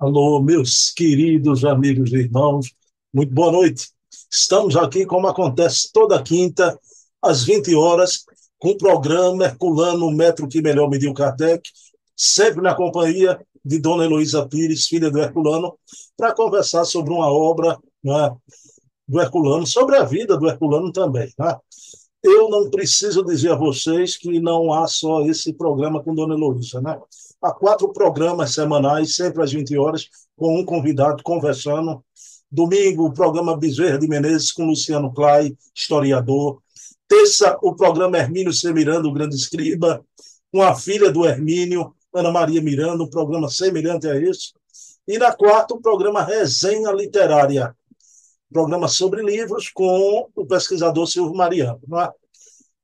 Alô, meus queridos amigos e irmãos, muito boa noite. Estamos aqui, como acontece toda quinta, às 20 horas, com o programa Herculano, Metro que Melhor Mediu Kardec, sempre na companhia de Dona Heloísa Pires, filha do Herculano, para conversar sobre uma obra né, do Herculano, sobre a vida do Herculano também. Né? Eu não preciso dizer a vocês que não há só esse programa com Dona Heloísa, né? Há quatro programas semanais, sempre às 20 horas, com um convidado conversando. Domingo, o programa Bezerra de Menezes com Luciano Clay, historiador. Terça, o programa Hermínio C. Miranda, o grande escriba, com a filha do Hermínio, Ana Maria Miranda, um programa semelhante a esse. E na quarta, o programa Resenha Literária, programa sobre livros com o pesquisador Silvio Mariano. É?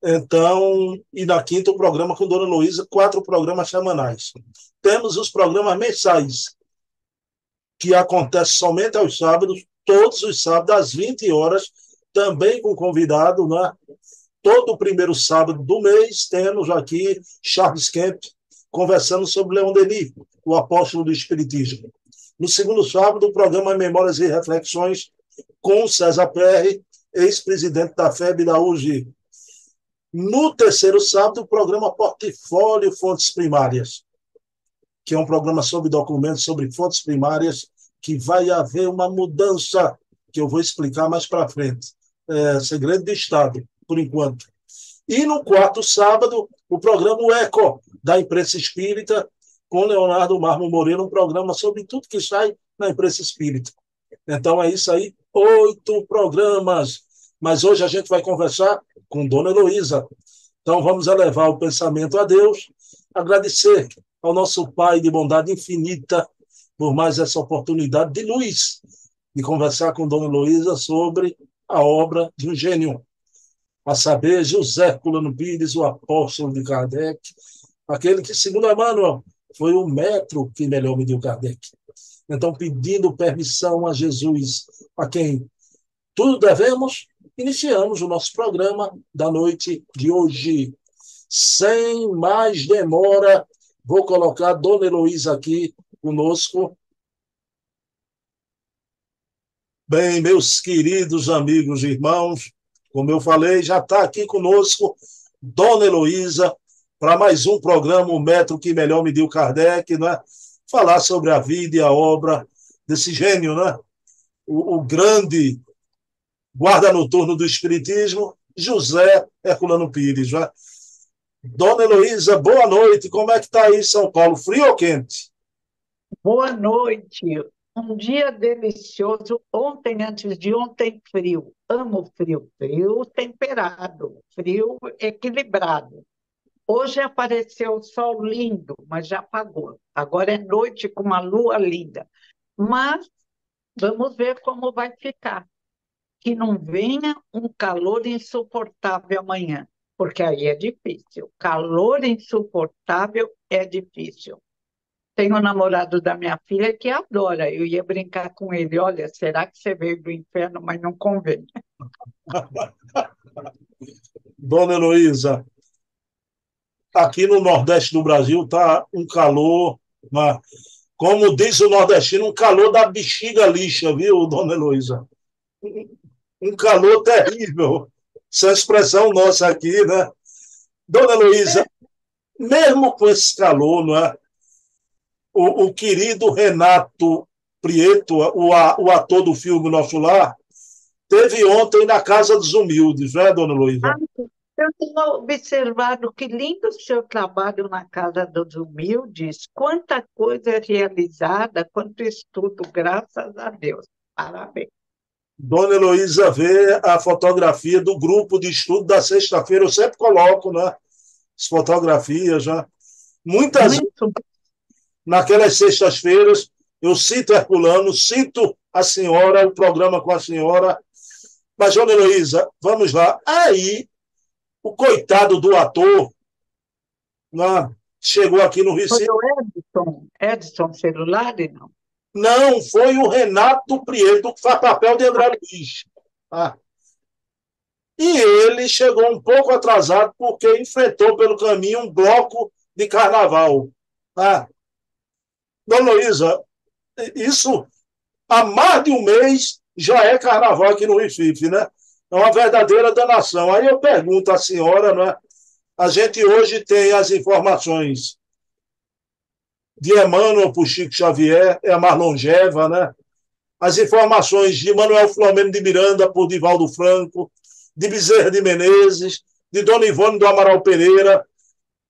Então, e na quinta, o programa com Dona Luísa, quatro programas semanais. Temos os programas mensais, que acontecem somente aos sábados, todos os sábados, às 20 horas, também com convidado, né? Todo o primeiro sábado do mês, temos aqui Charles Kemp conversando sobre Leon Denis, o apóstolo do Espiritismo. No segundo sábado, o programa Memórias e Reflexões com César Perry, ex-presidente da FEB da UGI, no terceiro sábado, o programa Portfólio Fontes Primárias, que é um programa sobre documentos sobre fontes primárias, que vai haver uma mudança, que eu vou explicar mais para frente. É, segredo de Estado, por enquanto. E no quarto sábado, o programa Eco, da imprensa espírita, com Leonardo Marmo Moreira, um programa sobre tudo que sai na imprensa espírita. Então é isso aí, oito programas. Mas hoje a gente vai conversar com Dona Heloísa. Então vamos elevar o pensamento a Deus, agradecer ao nosso Pai de bondade infinita por mais essa oportunidade de luz de conversar com Dona Heloísa sobre a obra de um gênio, a saber, José Culano Pires, o apóstolo de Kardec, aquele que, segundo Emmanuel, foi o metro que melhor mediu Kardec. Então, pedindo permissão a Jesus, a quem tudo devemos, iniciamos o nosso programa da noite de hoje. Sem mais demora, vou colocar a Dona Heloísa aqui conosco. Bem, meus queridos amigos e irmãos, como eu falei, já está aqui conosco Dona Heloísa para mais um programa, o Metro que Melhor Mediu Kardec, né? falar sobre a vida e a obra desse gênio, né? o, o grande guarda noturno do Espiritismo, José Herculano Pires. Né? Dona Heloísa, boa noite. Como é que está aí São Paulo? Frio ou quente? Boa noite. Um dia delicioso. Ontem, antes de ontem, frio. Amo frio. Frio temperado, frio equilibrado. Hoje apareceu o sol lindo, mas já apagou. Agora é noite com uma lua linda. Mas vamos ver como vai ficar que não venha um calor insuportável amanhã, porque aí é difícil. Calor insuportável é difícil. Tem um namorado da minha filha que adora. Eu ia brincar com ele. Olha, será que você veio do inferno, mas não convém? Dona Heloísa, aqui no Nordeste do Brasil está um calor, uma, como diz o nordestino, um calor da bexiga lixa, viu, Dona Heloísa? Um calor terrível. Essa expressão nossa aqui, né? Dona Luísa, mesmo com esse calor, não é? O, o querido Renato Prieto, o, o ator do filme Nosso Lar, teve ontem na Casa dos Humildes, não é, Dona Luísa? Ah, eu tenho observado que lindo o seu trabalho na Casa dos Humildes, quanta coisa realizada, quanto estudo, graças a Deus. Parabéns. Dona Heloísa vê a fotografia do grupo de estudo da sexta-feira. Eu sempre coloco, né? As fotografias. Né? Muitas Muito. naquelas sextas-feiras, eu cito Herculano, cito a senhora, o programa com a senhora. Mas, Dona Heloísa, vamos lá. Aí, o coitado do ator né, chegou aqui no Recife. Foi o Edson, Edson Celular, não? Não, foi o Renato Prieto que faz papel de André Luiz. Ah. E ele chegou um pouco atrasado porque enfrentou pelo caminho um bloco de carnaval. Ah. Dona Luísa, Isso, há mais de um mês, já é carnaval aqui no Recife, né? É uma verdadeira danação. Aí eu pergunto à senhora, né? A gente hoje tem as informações de Emmanuel por Chico Xavier, é a mais longeva, né? As informações de Manuel Flamengo de Miranda por Divaldo Franco, de Bezerra de Menezes, de Dona Ivone do Amaral Pereira,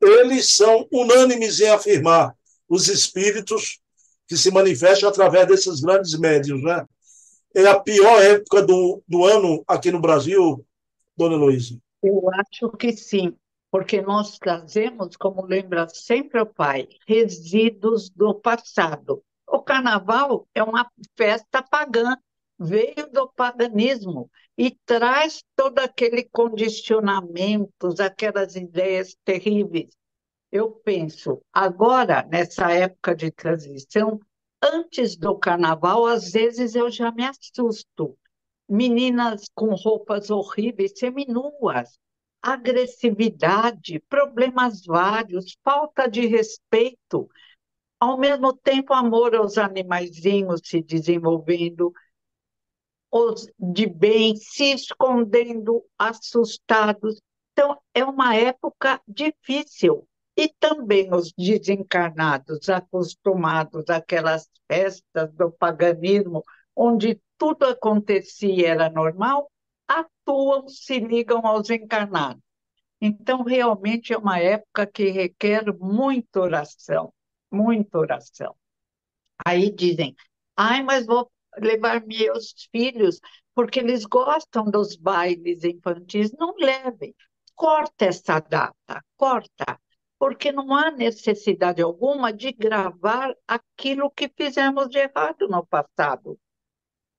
eles são unânimes em afirmar os espíritos que se manifestam através desses grandes médios, né? É a pior época do, do ano aqui no Brasil, dona Luísa? Eu acho que sim, porque nós trazemos, como lembra sempre o pai, resíduos do passado. O carnaval é uma festa pagã, veio do paganismo e traz todo aquele condicionamentos, aquelas ideias terríveis. Eu penso, agora, nessa época de transição, antes do carnaval, às vezes eu já me assusto. Meninas com roupas horríveis, seminuas, agressividade, problemas vários, falta de respeito, ao mesmo tempo amor aos animaizinhos se desenvolvendo, os de bem se escondendo, assustados. Então, é uma época difícil. E também os desencarnados, acostumados àquelas festas do paganismo, onde tudo acontecia era normal, atuam, se ligam aos encarnados. Então, realmente é uma época que requer muita oração, muita oração. Aí dizem, ai, mas vou levar meus filhos, porque eles gostam dos bailes infantis. Não levem, corta essa data, corta, porque não há necessidade alguma de gravar aquilo que fizemos de errado no passado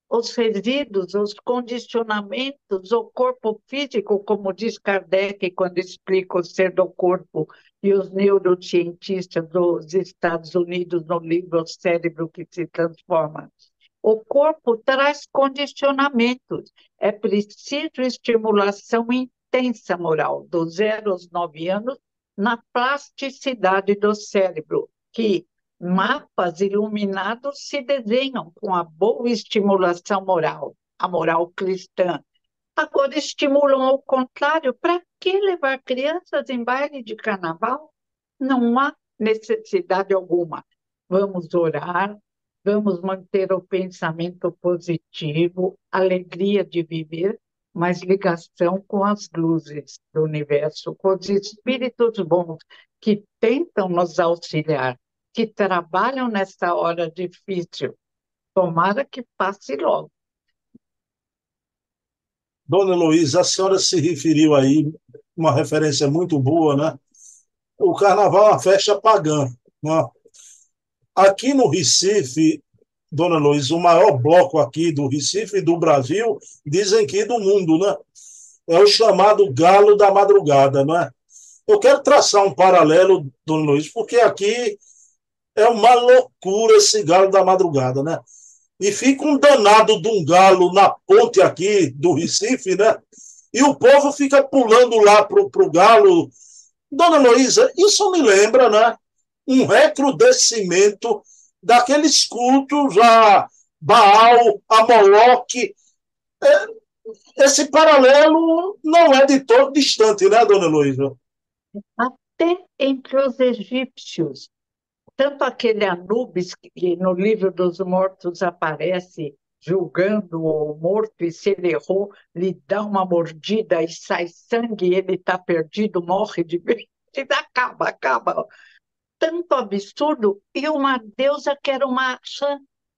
os resíduos, os condicionamentos, o corpo físico, como diz Kardec quando explica o ser do corpo, e os neurocientistas dos Estados Unidos no livro O Cérebro que se Transforma. O corpo traz condicionamentos. É preciso estimulação intensa moral, do zero aos nove anos, na plasticidade do cérebro, que mapas iluminados se desenham com a boa estimulação moral, a moral cristã. Agora estimulam ao contrário. Para que levar crianças em baile de carnaval? Não há necessidade alguma. Vamos orar, vamos manter o pensamento positivo, alegria de viver, mas ligação com as luzes do universo, com os espíritos bons que tentam nos auxiliar que trabalham nessa hora difícil. Tomara que passe logo. Dona Luísa, a senhora se referiu aí, uma referência muito boa, né? O carnaval é uma festa pagã. Né? Aqui no Recife, Dona Luísa, o maior bloco aqui do Recife e do Brasil, dizem que do mundo, né? É o chamado Galo da Madrugada, né? Eu quero traçar um paralelo, Dona Luísa, porque aqui é uma loucura esse galo da madrugada, né? E fica um danado de um galo na ponte aqui do Recife, né? E o povo fica pulando lá pro, pro galo. Dona Luísa, isso me lembra, né? Um recrudescimento daqueles cultos a Baal, a Moloque. É, esse paralelo não é de todo distante, né, Dona Luísa? Até entre os egípcios tanto aquele Anubis, que no livro dos mortos aparece julgando o morto, e se ele errou, lhe dá uma mordida e sai sangue, ele está perdido, morre de vez, acaba, acaba. Tanto absurdo, e uma deusa que era uma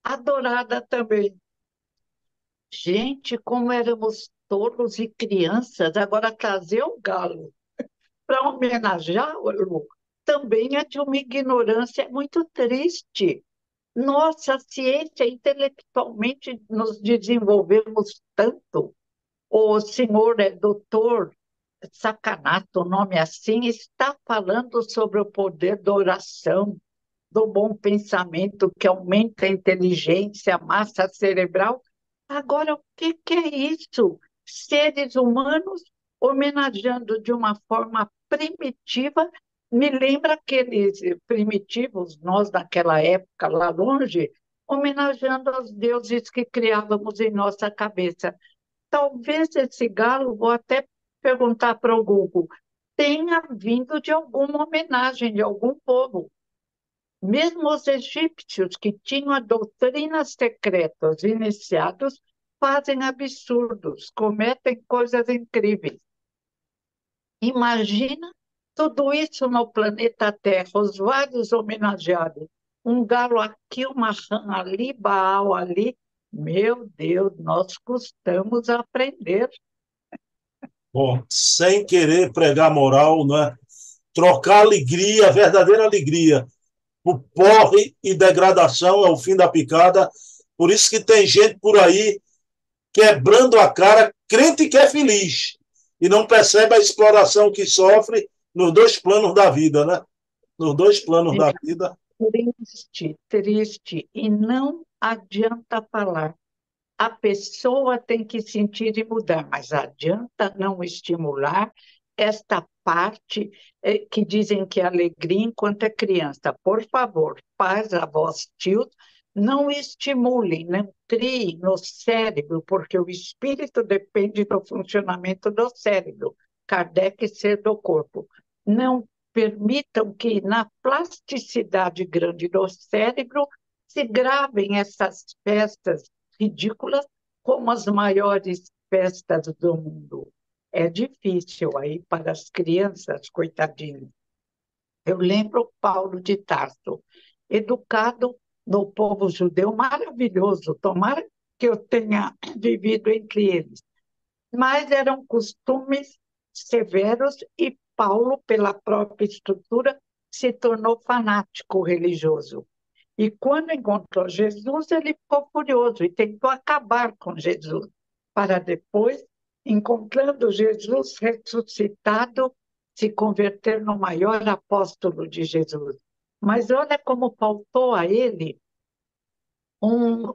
adorada também. Gente, como éramos tolos e crianças, agora trazer o galo para homenageá-lo também é de uma ignorância muito triste. Nossa, a ciência, intelectualmente, nos desenvolvemos tanto. O senhor é doutor Sacanato, nome assim, está falando sobre o poder da oração, do bom pensamento que aumenta a inteligência, a massa cerebral. Agora, o que, que é isso? Seres humanos homenageando de uma forma primitiva me lembra aqueles primitivos, nós naquela época lá longe, homenageando os deuses que criávamos em nossa cabeça. Talvez esse galo, vou até perguntar para o Google, tenha vindo de alguma homenagem de algum povo. Mesmo os egípcios, que tinham doutrinas secretas iniciados, fazem absurdos, cometem coisas incríveis. Imagina tudo isso no planeta Terra, os vários homenageados. Um galo aqui, uma rã ali, Baal ali. Meu Deus, nós custamos aprender. Bom, sem querer pregar moral, né? trocar alegria, verdadeira alegria, por porre e degradação é o fim da picada. Por isso que tem gente por aí quebrando a cara, crente que é feliz, e não percebe a exploração que sofre nos dois planos da vida, né? Nos dois planos da vida. Triste, triste. E não adianta falar. A pessoa tem que sentir e mudar, mas adianta não estimular esta parte eh, que dizem que é alegria enquanto é criança. Por favor, pais, avós, tios, não estimulem, não criem no cérebro, porque o espírito depende do funcionamento do cérebro. Kardec ser do corpo. Não permitam que na plasticidade grande do cérebro se gravem essas festas ridículas como as maiores festas do mundo. É difícil aí para as crianças, coitadinhos. Eu lembro Paulo de Tarso, educado no povo judeu, maravilhoso, tomara que eu tenha vivido entre eles. Mas eram costumes severos e Paulo, pela própria estrutura, se tornou fanático religioso. E quando encontrou Jesus, ele ficou furioso e tentou acabar com Jesus, para depois, encontrando Jesus ressuscitado, se converter no maior apóstolo de Jesus. Mas olha como faltou a ele um,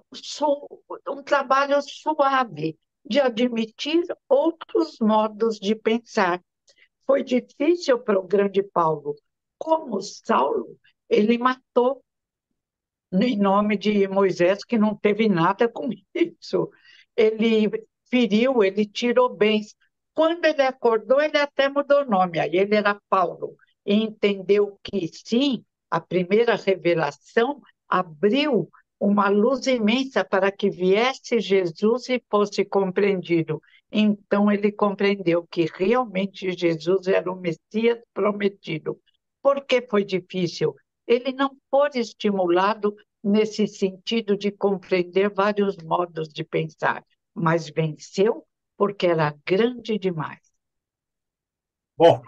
um trabalho suave de admitir outros modos de pensar. Foi difícil para o grande Paulo. Como Saulo, ele matou em nome de Moisés, que não teve nada com isso. Ele feriu, ele tirou bens. Quando ele acordou, ele até mudou nome, aí ele era Paulo, e entendeu que sim, a primeira revelação abriu uma luz imensa para que viesse Jesus e fosse compreendido. Então ele compreendeu que realmente Jesus era o Messias prometido. Por que foi difícil? Ele não foi estimulado nesse sentido de compreender vários modos de pensar, mas venceu porque era grande demais. Bom,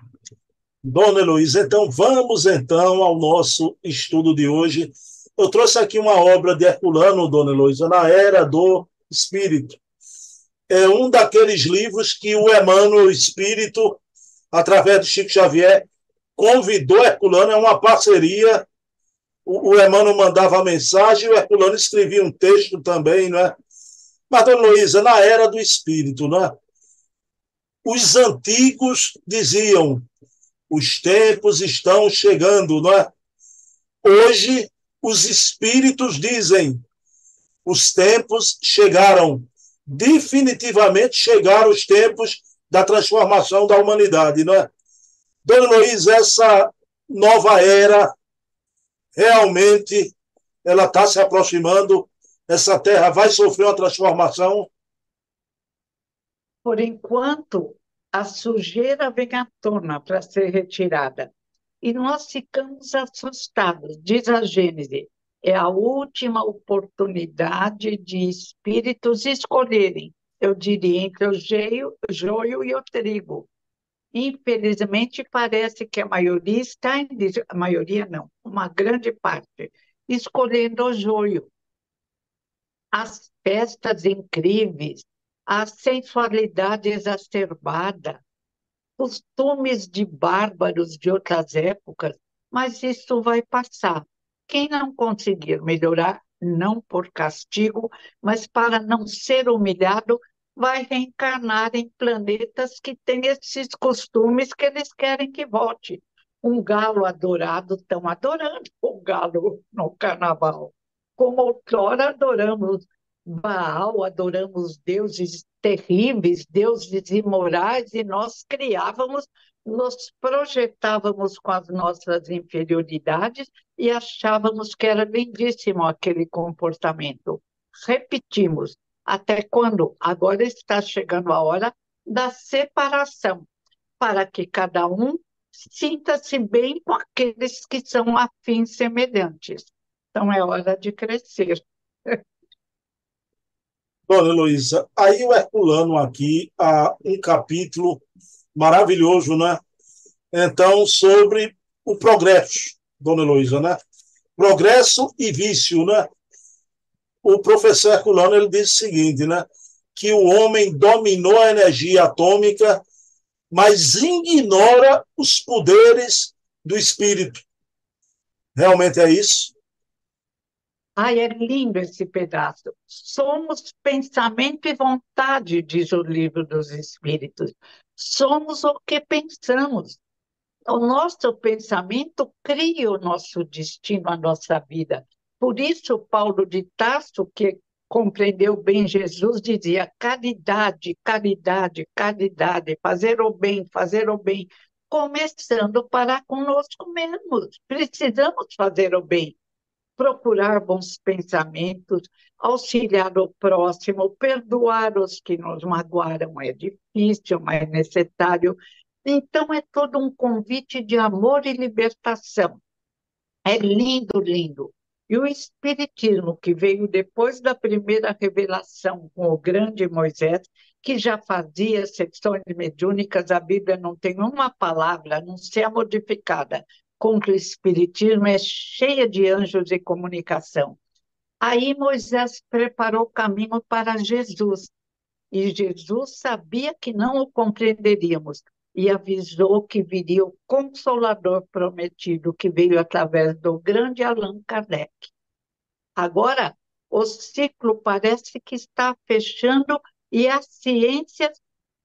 Dona Heloísa, então vamos então ao nosso estudo de hoje. Eu trouxe aqui uma obra de Herculano, Dona Heloísa, na Era do Espírito. É um daqueles livros que o Emmanuel Espírito, através de Chico Xavier, convidou Herculano, é uma parceria. O, Emmanuel mandava a mensagem o Herculano escrevia um texto também, não é? Mas, Dona Heloísa, na Era do Espírito, não é? Os antigos diziam os tempos estão chegando, não é? Hoje, os espíritos dizem: os tempos chegaram. Definitivamente chegaram os tempos da transformação da humanidade, não é? Dona Luiz, essa nova era realmente ela está se aproximando. Essa terra vai sofrer uma transformação. Por enquanto, a sujeira vem à tona para ser retirada. E nós ficamos assustados, diz a Gênese. É a última oportunidade de espíritos escolherem, eu diria, entre o joio, joio e o trigo. Infelizmente, parece que a maioria está em. A maioria não, uma grande parte, escolhendo o joio. As festas incríveis, a sensualidade exacerbada, costumes de bárbaros de outras épocas, mas isso vai passar. Quem não conseguir melhorar, não por castigo, mas para não ser humilhado, vai reencarnar em planetas que têm esses costumes que eles querem que volte. Um galo adorado, estão adorando o galo no carnaval. como outrora adoramos Baal, adoramos deuses terríveis, deuses imorais, e nós criávamos, nos projetávamos com as nossas inferioridades e achávamos que era lindíssimo aquele comportamento. Repetimos, até quando? Agora está chegando a hora da separação, para que cada um sinta-se bem com aqueles que são afins semelhantes. Então é hora de crescer. Dona Heloísa, aí o Herculano aqui há um capítulo maravilhoso, né? Então, sobre o progresso, Dona Heloísa, né? Progresso e vício, né? O professor Herculano, ele diz o seguinte, né? Que o homem dominou a energia atômica, mas ignora os poderes do espírito. Realmente é isso? Ai, é lindo esse pedaço. Somos pensamento e vontade, diz o livro dos Espíritos. Somos o que pensamos. O nosso pensamento cria o nosso destino, a nossa vida. Por isso, Paulo de Tarso, que compreendeu bem Jesus, dizia: caridade, caridade, caridade, fazer o bem, fazer o bem, começando para conosco mesmos. Precisamos fazer o bem procurar bons pensamentos, auxiliar o próximo, perdoar os que nos magoaram é difícil, mas é necessário. Então, é todo um convite de amor e libertação. É lindo, lindo. E o Espiritismo, que veio depois da primeira revelação com o grande Moisés, que já fazia sessões mediúnicas, a Bíblia não tem uma palavra, não ser modificada, contra o Espiritismo é cheia de anjos e comunicação. Aí Moisés preparou o caminho para Jesus, e Jesus sabia que não o compreenderíamos, e avisou que viria o Consolador prometido, que veio através do grande Allan Kardec. Agora, o ciclo parece que está fechando e a ciência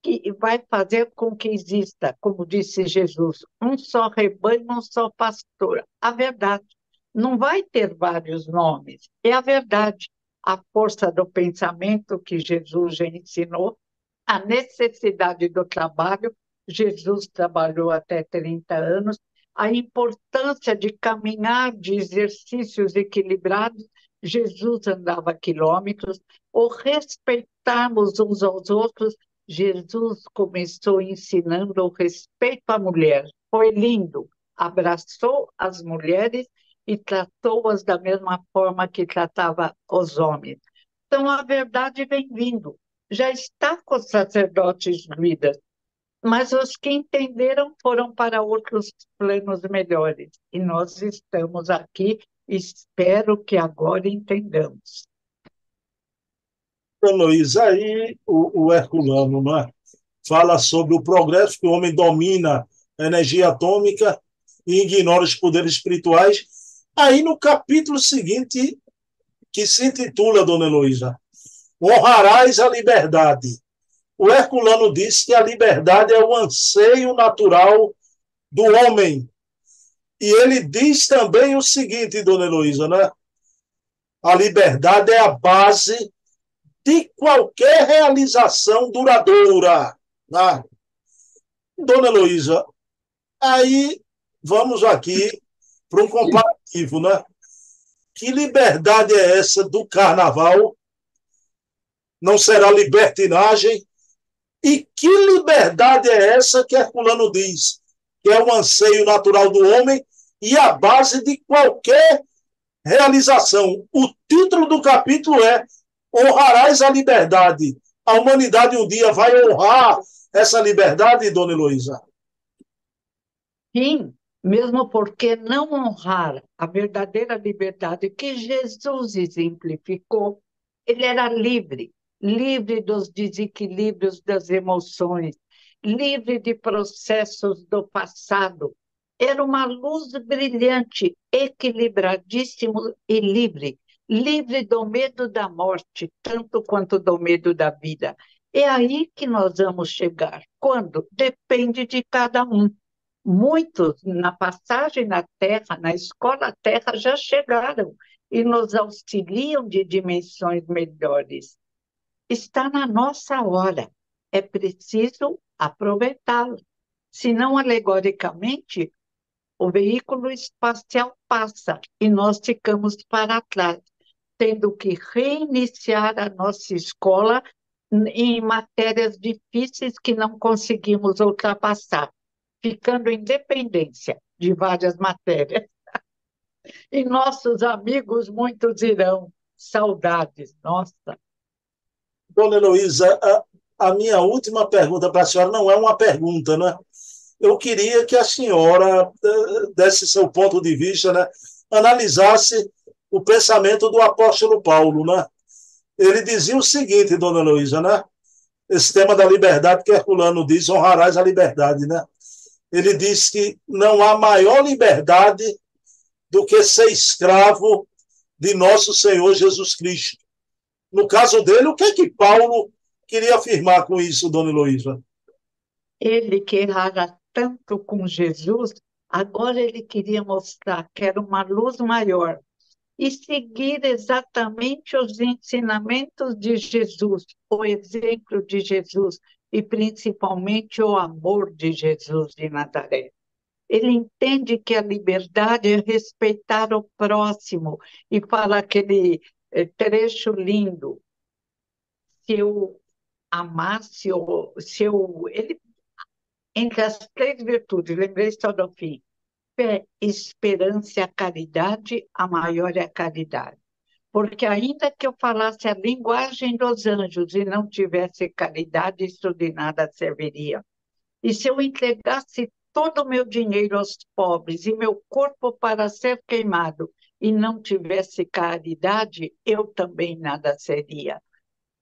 que vai fazer com que exista, como disse Jesus, um só rebanho, um só pastor. A verdade. Não vai ter vários nomes, é a verdade. A força do pensamento que Jesus já ensinou, a necessidade do trabalho, Jesus trabalhou até 30 anos, a importância de caminhar de exercícios equilibrados, Jesus andava quilômetros, o respeitarmos uns aos outros, Jesus começou ensinando o respeito à mulher. Foi lindo. Abraçou as mulheres e tratou-as da mesma forma que tratava os homens. Então, a verdade vem vindo. Já está com os sacerdotes líderes, mas os que entenderam foram para outros planos melhores. E nós estamos aqui, espero que agora entendamos. Luiz, aí o, o Herculano né, fala sobre o progresso que o homem domina a energia atômica e ignora os poderes espirituais. Aí no capítulo seguinte, que se intitula, Dona Heloísa, Honrarás a liberdade. O Herculano disse que a liberdade é o anseio natural do homem. E ele diz também o seguinte, Dona Heloísa, né? A liberdade é a base de qualquer realização duradoura. Né? Dona Heloísa, aí vamos aqui para um comparativo, né? Que liberdade é essa do carnaval? Não será libertinagem? E que liberdade é essa que Herculano diz? Que é o anseio natural do homem e a base de qualquer realização. O título do capítulo é honrarás a liberdade. A humanidade um dia vai honrar essa liberdade, dona Heloísa? Sim, mesmo porque não honrar a verdadeira liberdade que Jesus exemplificou, ele era livre, livre dos desequilíbrios das emoções, livre de processos do passado. Era uma luz brilhante, equilibradíssimo e livre, livre do medo da morte, tanto quanto do medo da vida. É aí que nós vamos chegar. Quando? Depende de cada um. Muitos, na passagem na Terra, na escola Terra, já chegaram. e nos auxiliam de dimensões melhores. Está na nossa hora, é preciso aproveitá-lo. Senão, alegoricamente, o veículo espacial passa e nós ficamos para trás, tendo que reiniciar a nossa escola em matérias difíceis que não conseguimos ultrapassar, ficando em dependência de várias matérias. E nossos amigos muitos irão. Saudades, nossa. Dona Heloísa, a, a minha última pergunta para a senhora não é uma pergunta, né? Eu queria que a senhora eh, desse seu ponto de vista, né? Analisasse o pensamento do apóstolo Paulo, né? Ele dizia o seguinte, dona Heloísa, né? Esse tema da liberdade que Herculano diz, honrarás a liberdade, né? Ele diz que não há maior liberdade do que ser escravo de nosso Senhor Jesus Cristo. No caso dele, o que é que Paulo queria afirmar com isso, dona Heloísa? Ele que errara tanto com Jesus, agora ele queria mostrar que era uma luz maior e seguir exatamente os ensinamentos de Jesus, o exemplo de Jesus e principalmente o amor de Jesus de Nazaré. Ele entende que a liberdade é respeitar o próximo e fala aquele eh, trecho lindo. Se eu amasse, ou, se eu. Ele, entre as três virtudes, lembrei só do fim: fé, esperança caridade, a maior é a caridade. Porque, ainda que eu falasse a linguagem dos anjos e não tivesse caridade, isso de nada serviria. E se eu entregasse todo o meu dinheiro aos pobres e meu corpo para ser queimado e não tivesse caridade, eu também nada seria.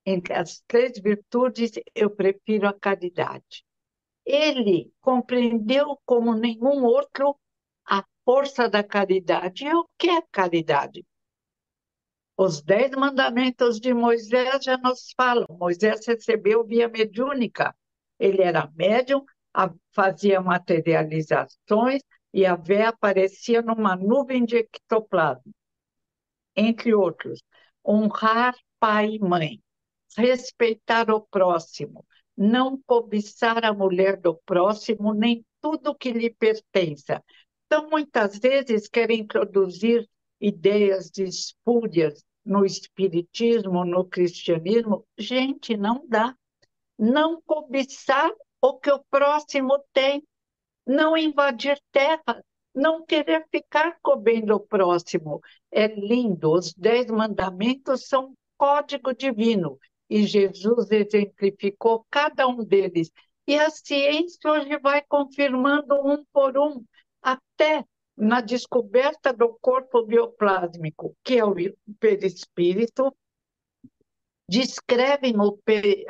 Entre as três virtudes, eu prefiro a caridade. Ele compreendeu como nenhum outro força da caridade. E o que é caridade? Os dez mandamentos de Moisés já nos falam. Moisés recebeu via mediúnica. Ele era médium, fazia materializações e a véia aparecia numa nuvem de ectoplasma. Entre outros, honrar pai e mãe, respeitar o próximo, não cobiçar a mulher do próximo, nem tudo que lhe pertença. Então, muitas vezes, querem introduzir ideias de espúrias no espiritismo, no cristianismo. Gente, não dá. Não cobiçar o que o próximo tem, não invadir terra, não querer ficar comendo o próximo. É lindo, os dez mandamentos são código divino e Jesus exemplificou cada um deles. E a ciência hoje vai confirmando um por um, até na descoberta do corpo bioplásmico, que é o perispírito, descrevem o,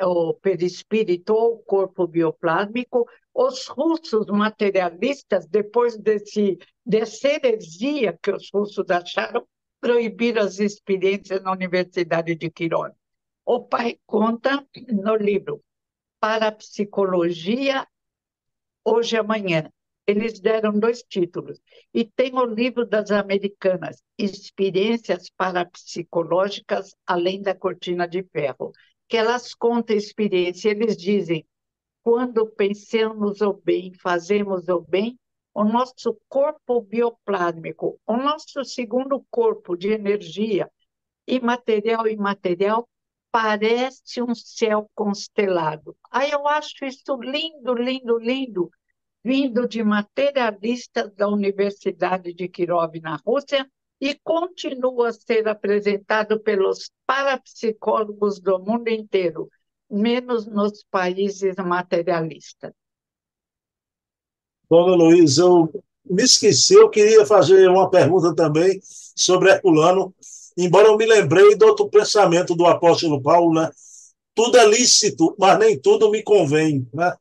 o perispírito ou o corpo bioplásmico. Os russos materialistas, depois desse, dessa heresia que os russos acharam, proibiram as experiências na Universidade de Quirón. O pai conta no livro Parapsicologia Hoje e Amanhã, eles deram dois títulos. E tem o livro das americanas, Experiências Parapsicológicas Além da Cortina de Ferro, que elas contam a experiência. Eles dizem, quando pensamos o bem, fazemos o bem, o nosso corpo bioplásmico, o nosso segundo corpo de energia, imaterial e imaterial, parece um céu constelado. Aí eu acho isso lindo, lindo, lindo, vindo de materialistas da Universidade de Kirov, na Rússia, e continua a ser apresentado pelos parapsicólogos do mundo inteiro, menos nos países materialistas. Dona Luiz, eu me esqueci, eu queria fazer uma pergunta também sobre Herculano, embora eu me lembrei do outro pensamento do apóstolo Paulo, né? Tudo é lícito, mas nem tudo me convém, né?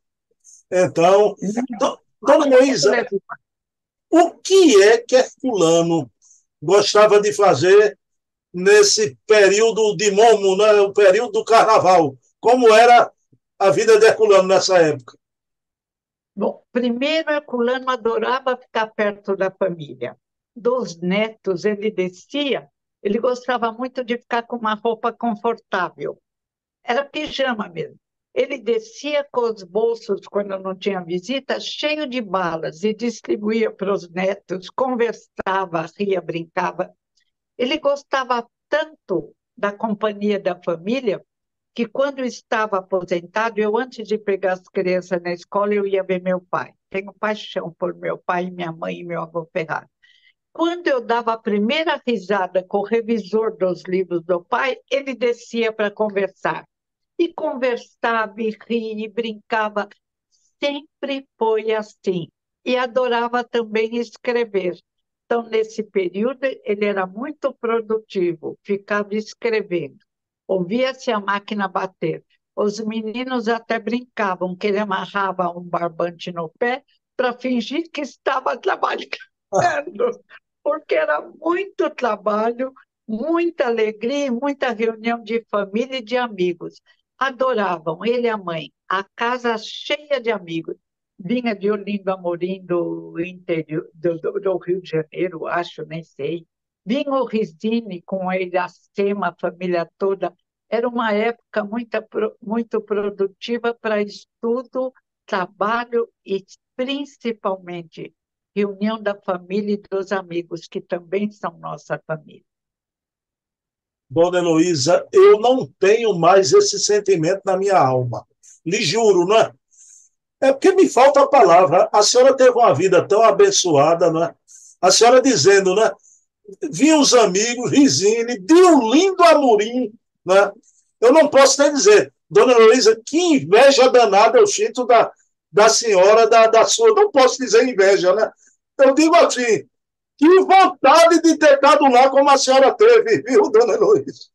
Então, dona Luísa, o que é que Herculano gostava de fazer nesse período de Momo, né, o período do carnaval? Como era a vida de Herculano nessa época? Bom, primeiro, Herculano adorava ficar perto da família. Dos netos, ele descia Ele gostava muito de ficar com uma roupa confortável. Era pijama mesmo. Ele descia com os bolsos, quando não tinha visita, cheio de balas e distribuía para os netos, conversava, ria, brincava. Ele gostava tanto da companhia da família que quando estava aposentado, eu antes de pegar as crianças na escola, eu ia ver meu pai. Tenho paixão por meu pai, minha mãe e meu avô Ferrari. Quando eu dava a primeira risada com o revisor dos livros do pai, ele descia para conversar. E conversava, e ria, e brincava. Sempre foi assim. E adorava também escrever. Então, nesse período, ele era muito produtivo, ficava escrevendo. Ouvia-se a máquina bater. Os meninos até brincavam que ele amarrava um barbante no pé para fingir que estava trabalhando, porque era muito trabalho, muita alegria muita reunião de família e de amigos. Adoravam, ele e a mãe, a casa cheia de amigos. Vinha de Olinda Amorim, do, interior, do, do, do Rio de Janeiro, acho, nem sei. Vinha o Risini com ele, a Sema, a família toda. Era uma época muito, muito produtiva para estudo, trabalho e, principalmente, reunião da família e dos amigos, que também são nossa família. Dona Heloísa, eu não tenho mais esse sentimento na minha alma. Lhe juro, não é? É porque me falta a palavra. A senhora teve uma vida tão abençoada, não é? A senhora dizendo, né? Vinham os amigos, Risine, de um lindo amorim, né? Eu não posso nem dizer, Dona Heloísa, que inveja danada eu sinto da, da senhora, da, da sua. Não posso dizer inveja, né? Eu digo assim, que vontade de ter estado lá como a senhora teve, viu, dona Heloísa?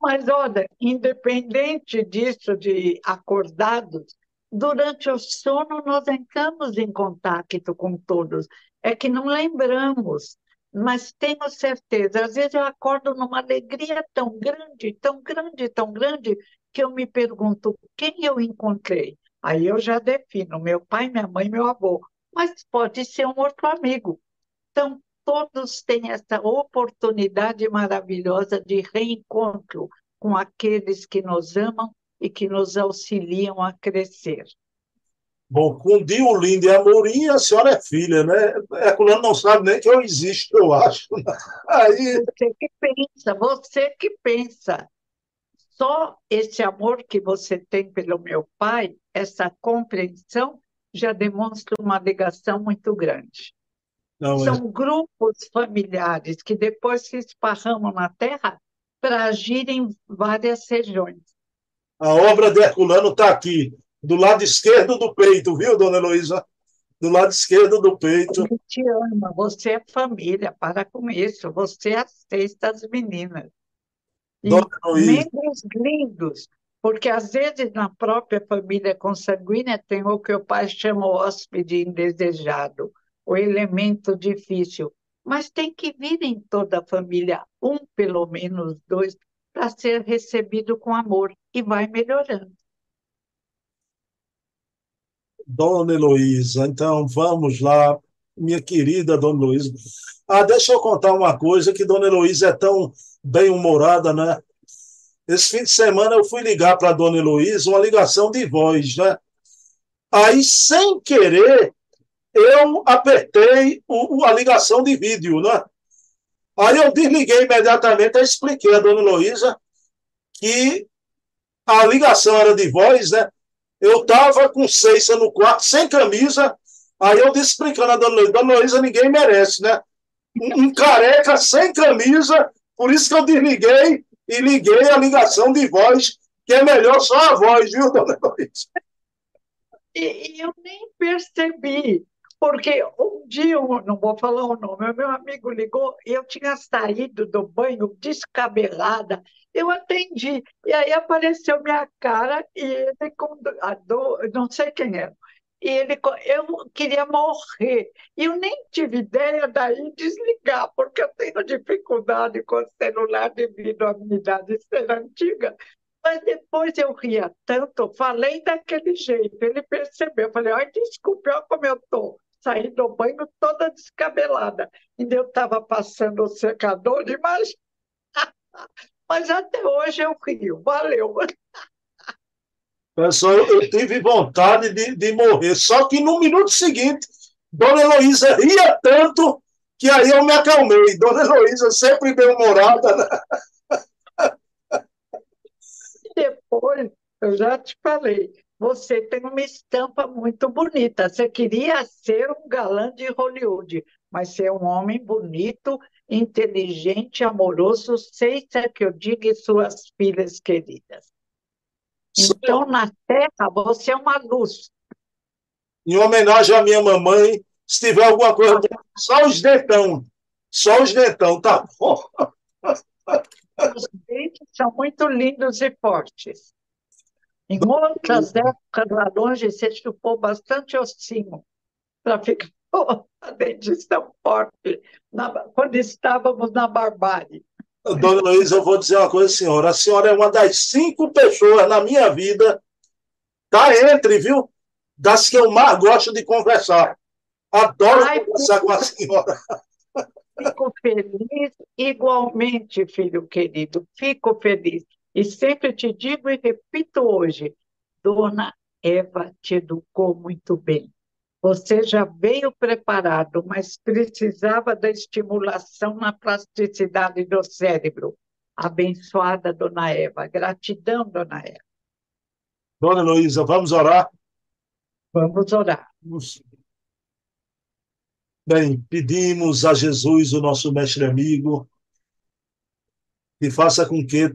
Mas, olha, independente disso, de acordados, durante o sono nós entramos em contato com todos. É que não lembramos, mas tenho certeza. Às vezes eu acordo numa alegria tão grande, tão grande, tão grande, que eu me pergunto quem eu encontrei. Aí eu já defino meu pai, minha mãe, meu avô. Mas pode ser um outro amigo. Então, todos têm essa oportunidade maravilhosa de reencontro com aqueles que nos amam e que nos auxiliam a crescer. Bom, com Dio Lindo e Amorim, a senhora é filha, né? Herculano não sabe nem que eu existo, eu acho. Aí... Você que pensa, você que pensa. Só esse amor que você tem pelo meu pai, essa compreensão, já demonstra uma ligação muito grande. Não, São é... grupos familiares que depois se esparramam na Terra para agir em várias regiões. A obra de Herculano está aqui, do lado esquerdo do peito, viu, dona Heloísa? Do lado esquerdo do peito. Ele te ama, você é família, para com isso, você aceita as meninas. E dona Heloísa. membros lindos, porque às vezes na própria família consanguínea tem o que o pai chama o hóspede indesejado, o elemento difícil. Mas tem que vir em toda a família, um pelo menos, dois, para ser recebido com amor e vai melhorando. Dona Heloísa, então vamos lá, minha querida Dona Heloísa. Ah, deixa eu contar uma coisa, que Dona Heloísa é tão bem-humorada, né? Esse fim de semana eu fui ligar para dona Heloísa uma ligação de voz, né? Aí, sem querer, eu apertei o, a ligação de vídeo, né? Aí eu desliguei imediatamente e expliquei a dona Heloísa que a ligação era de voz, né? Eu estava com Ceiça no quarto, sem camisa. Aí eu disse explicando a dona Heloísa, dona Heloísa ninguém merece, né? Um, um careca sem camisa, por isso que eu desliguei e liguei a ligação de voz, que é melhor só a voz, viu, dona Luísa? Eu nem percebi, porque um dia, não vou falar o nome, meu amigo ligou e eu tinha saído do banho descabelada, eu atendi, e aí apareceu minha cara e ele com a dor, não sei quem era, e ele, eu queria morrer. E eu nem tive ideia daí desligar, porque eu tenho dificuldade com o celular devido à minha idade ser antiga. Mas depois eu ria tanto, falei daquele jeito, ele percebeu, falei, ai, desculpe, olha como eu estou, saí do banho toda descabelada. E eu estava passando o secador, mas, mas até hoje eu rio. Valeu. Pessoal, eu tive vontade de, de morrer, só que no minuto seguinte, Dona Heloísa ria tanto que aí eu me acalmei. Dona Heloísa sempre bem-humorada. Né? Depois, eu já te falei, você tem uma estampa muito bonita. Você queria ser um galã de Hollywood, mas ser um homem bonito, inteligente, amoroso, seja que eu diga e suas filhas queridas. Então, na Terra, você é uma luz. Em homenagem à minha mamãe, se tiver alguma coisa, só os dentão. Só os dentão, tá bom? Os dentes são muito lindos e fortes. Em outras épocas lá longe, você chupou bastante ossinho para ficar com a dentição forte, na, quando estávamos na barbárie. Dona Luísa, eu vou dizer uma coisa, senhora. A senhora é uma das cinco pessoas na minha vida, tá entre, viu? Das que eu mais gosto de conversar. Adoro Ai, conversar com a senhora. Fico feliz igualmente, filho querido. Fico feliz. E sempre te digo e repito hoje: Dona Eva te educou muito bem. Você já veio preparado, mas precisava da estimulação na plasticidade do cérebro. Abençoada, Dona Eva. Gratidão, Dona Eva. Dona Heloísa, vamos orar? Vamos orar. Bem, pedimos a Jesus, o nosso mestre amigo, que faça com que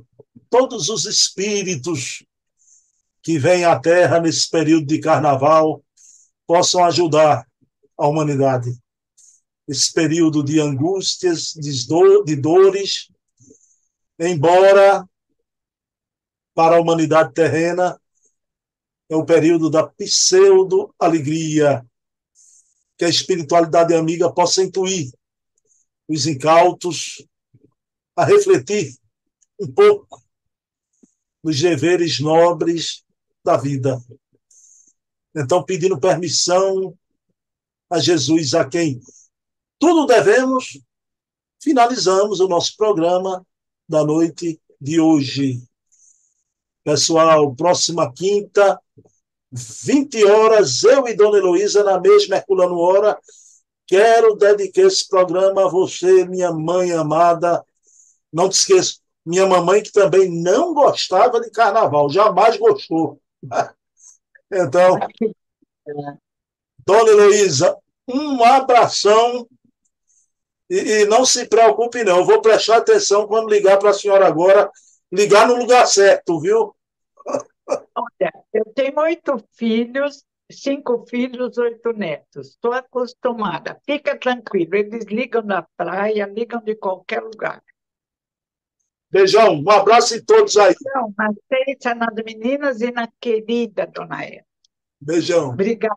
todos os espíritos que vêm à Terra nesse período de carnaval possam ajudar a humanidade. Esse período de angústias, de dores, embora para a humanidade terrena é o período da pseudo-alegria, que a espiritualidade amiga possa intuir os incautos a refletir um pouco nos deveres nobres da vida. Então, pedindo permissão a Jesus, a quem tudo devemos, finalizamos o nosso programa da noite de hoje. Pessoal, próxima quinta, 20 horas, eu e Dona Heloísa, na mesma Herculano Hora, quero dedicar esse programa a você, minha mãe amada. Não te esqueça, minha mamãe que também não gostava de carnaval, jamais gostou. Então, Dona Heloísa, um abração e, e, não se preocupe, não. Eu vou prestar atenção quando ligar para a senhora agora, ligar no lugar certo, viu? Olha, eu tenho oito filhos, cinco filhos, oito netos. Estou acostumada. Fica tranquilo, eles ligam na praia, ligam de qualquer lugar. Beijão, um abraço em todos aí. Beijão, na nas meninas e na querida Dona Eva. Beijão. Obrigada.